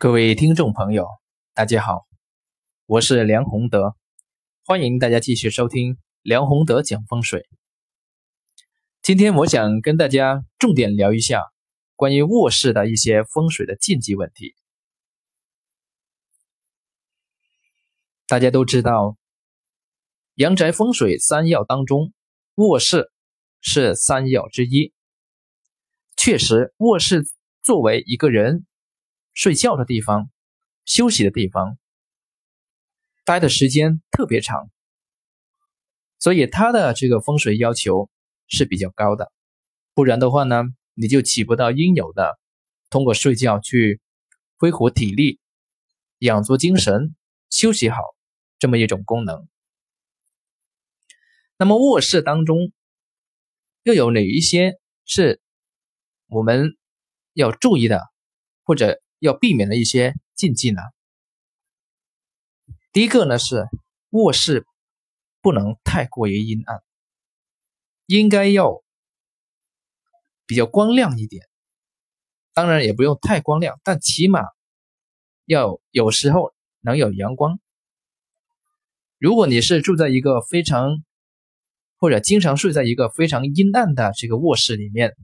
各位听众朋友，大家好，我是梁宏德，欢迎大家继续收听梁宏德讲风水。今天我想跟大家重点聊一下关于卧室的一些风水的禁忌问题。大家都知道，阳宅风水三要当中，卧室是三要之一。确实，卧室作为一个人。睡觉的地方，休息的地方，待的时间特别长，所以它的这个风水要求是比较高的。不然的话呢，你就起不到应有的通过睡觉去恢复体力、养足精神、休息好这么一种功能。那么卧室当中又有哪一些是我们要注意的，或者？要避免的一些禁忌呢？第一个呢是卧室不能太过于阴暗，应该要比较光亮一点。当然也不用太光亮，但起码要有时候能有阳光。如果你是住在一个非常或者经常睡在一个非常阴暗的这个卧室里面，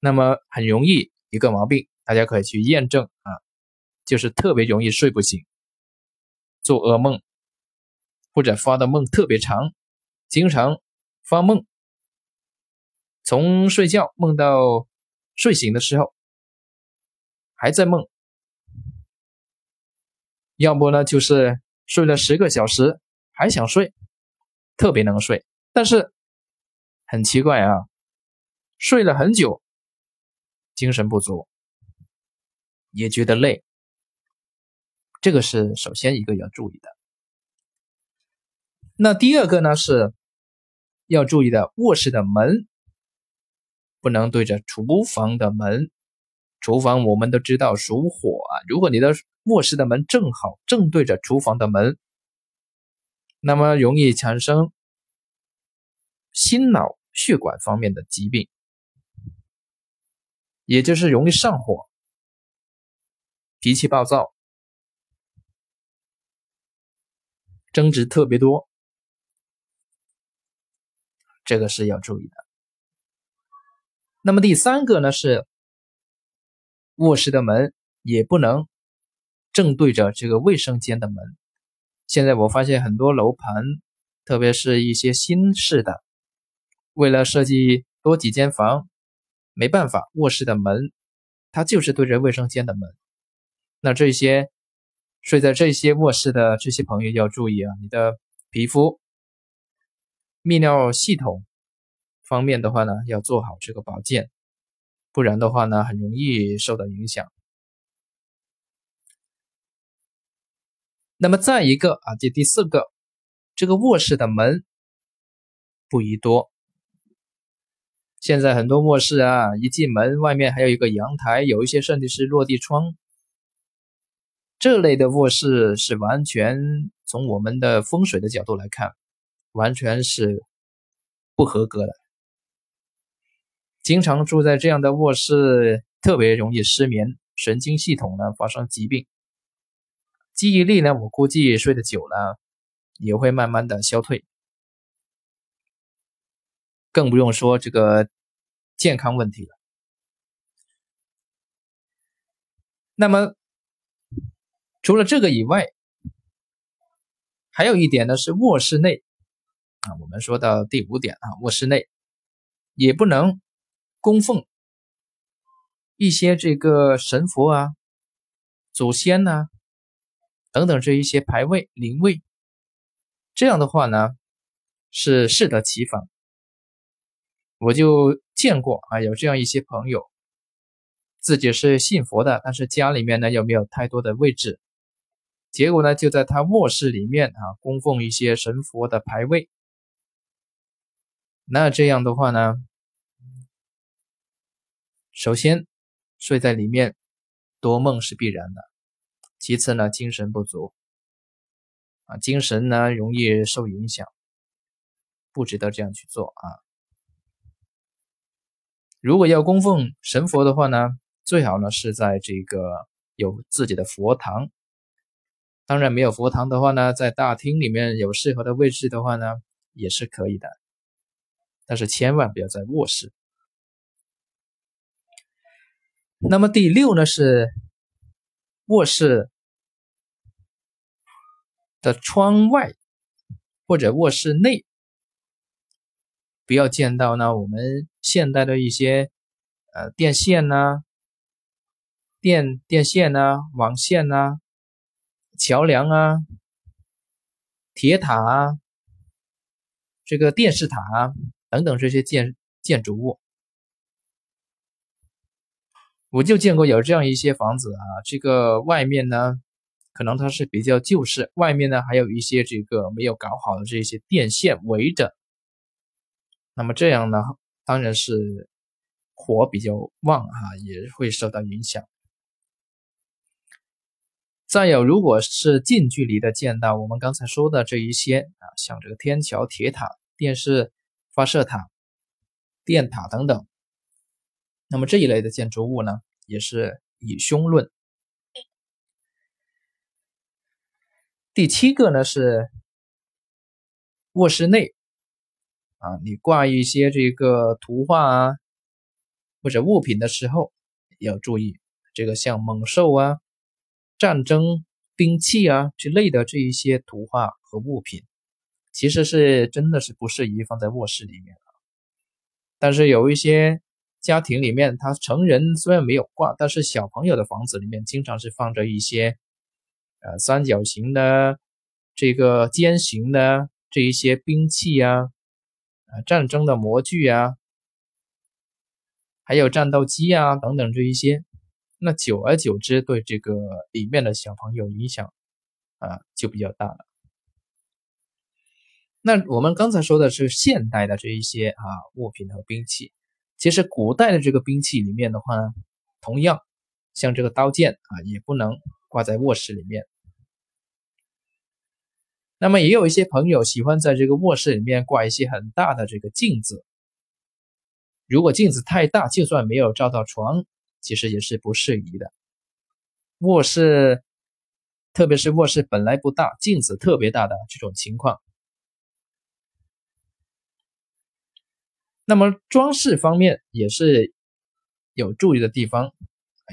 那么很容易一个毛病。大家可以去验证啊，就是特别容易睡不醒，做噩梦，或者发的梦特别长，经常发梦，从睡觉梦到睡醒的时候还在梦，要不呢就是睡了十个小时还想睡，特别能睡，但是很奇怪啊，睡了很久，精神不足。也觉得累，这个是首先一个要注意的。那第二个呢是要注意的，卧室的门不能对着厨房的门。厨房我们都知道属火啊，如果你的卧室的门正好正对着厨房的门，那么容易产生心脑血管方面的疾病，也就是容易上火。脾气暴躁，争执特别多，这个是要注意的。那么第三个呢是卧室的门也不能正对着这个卫生间的门。现在我发现很多楼盘，特别是一些新式的，为了设计多几间房，没办法，卧室的门它就是对着卫生间的门。那这些睡在这些卧室的这些朋友要注意啊，你的皮肤泌尿系统方面的话呢，要做好这个保健，不然的话呢，很容易受到影响。那么再一个啊，这第四个，这个卧室的门不宜多。现在很多卧室啊，一进门外面还有一个阳台，有一些甚至是落地窗。这类的卧室是完全从我们的风水的角度来看，完全是不合格的。经常住在这样的卧室，特别容易失眠，神经系统呢发生疾病，记忆力呢，我估计睡得久了也会慢慢的消退，更不用说这个健康问题了。那么。除了这个以外，还有一点呢，是卧室内啊。我们说到第五点啊，卧室内也不能供奉一些这个神佛啊、祖先呐等等这一些牌位、灵位。这样的话呢，是适得其反。我就见过啊，有这样一些朋友，自己是信佛的，但是家里面呢又没有太多的位置。结果呢，就在他卧室里面啊，供奉一些神佛的牌位。那这样的话呢，首先睡在里面多梦是必然的，其次呢，精神不足啊，精神呢容易受影响，不值得这样去做啊。如果要供奉神佛的话呢，最好呢是在这个有自己的佛堂。当然，没有佛堂的话呢，在大厅里面有适合的位置的话呢，也是可以的。但是千万不要在卧室。那么第六呢是卧室的窗外或者卧室内，不要见到呢我们现代的一些呃电线呐、电电线呐、网线呐。桥梁啊，铁塔啊，这个电视塔啊，等等这些建建筑物，我就见过有这样一些房子啊，这个外面呢，可能它是比较旧式，外面呢还有一些这个没有搞好的这些电线围着，那么这样呢，当然是火比较旺哈，也会受到影响。再有，如果是近距离的见到我们刚才说的这一些啊，像这个天桥、铁塔、电视发射塔、电塔等等，那么这一类的建筑物呢，也是以凶论。第七个呢是卧室内啊，你挂一些这个图画啊或者物品的时候，要注意这个像猛兽啊。战争兵器啊之类的这一些图画和物品，其实是真的是不适宜放在卧室里面但是有一些家庭里面，他成人虽然没有挂，但是小朋友的房子里面经常是放着一些呃三角形的、这个尖形的这一些兵器啊，啊战争的模具啊，还有战斗机啊等等这一些。那久而久之，对这个里面的小朋友影响啊就比较大了。那我们刚才说的是现代的这一些啊物品和兵器，其实古代的这个兵器里面的话呢，同样像这个刀剑啊，也不能挂在卧室里面。那么也有一些朋友喜欢在这个卧室里面挂一些很大的这个镜子，如果镜子太大，就算没有照到床。其实也是不适宜的。卧室，特别是卧室本来不大，镜子特别大的这种情况。那么装饰方面也是有注意的地方。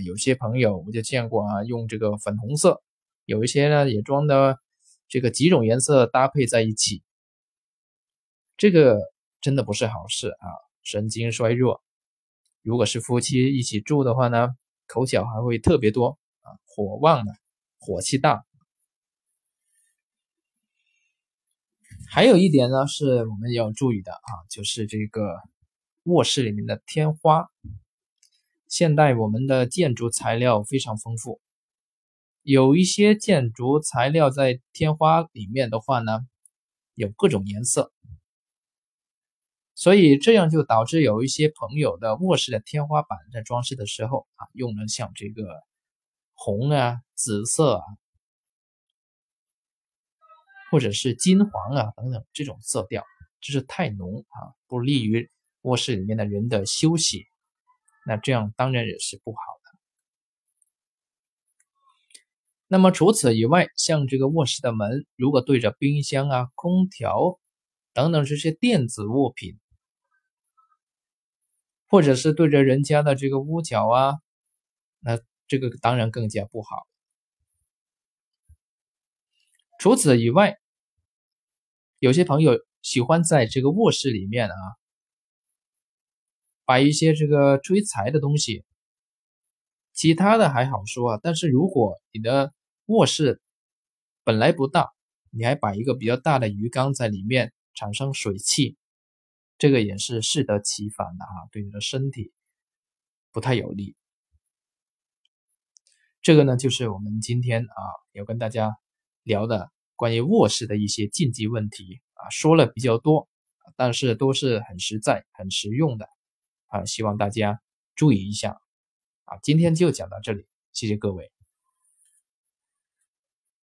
有些朋友我就见过啊，用这个粉红色，有一些呢也装的这个几种颜色搭配在一起，这个真的不是好事啊，神经衰弱。如果是夫妻一起住的话呢，口角还会特别多啊，火旺的，火气大。还有一点呢，是我们要注意的啊，就是这个卧室里面的天花。现代我们的建筑材料非常丰富，有一些建筑材料在天花里面的话呢，有各种颜色。所以这样就导致有一些朋友的卧室的天花板在装饰的时候啊，用了像这个红啊、紫色啊，或者是金黄啊等等这种色调，就是太浓啊，不利于卧室里面的人的休息。那这样当然也是不好的。那么除此以外，像这个卧室的门，如果对着冰箱啊、空调等等这些电子物品。或者是对着人家的这个屋角啊，那这个当然更加不好。除此以外，有些朋友喜欢在这个卧室里面啊，摆一些这个追财的东西。其他的还好说啊，但是如果你的卧室本来不大，你还摆一个比较大的鱼缸在里面，产生水汽。这个也是适得其反的啊，对你的身体不太有利。这个呢，就是我们今天啊要跟大家聊的关于卧室的一些禁忌问题啊，说了比较多，但是都是很实在、很实用的啊，希望大家注意一下啊。今天就讲到这里，谢谢各位。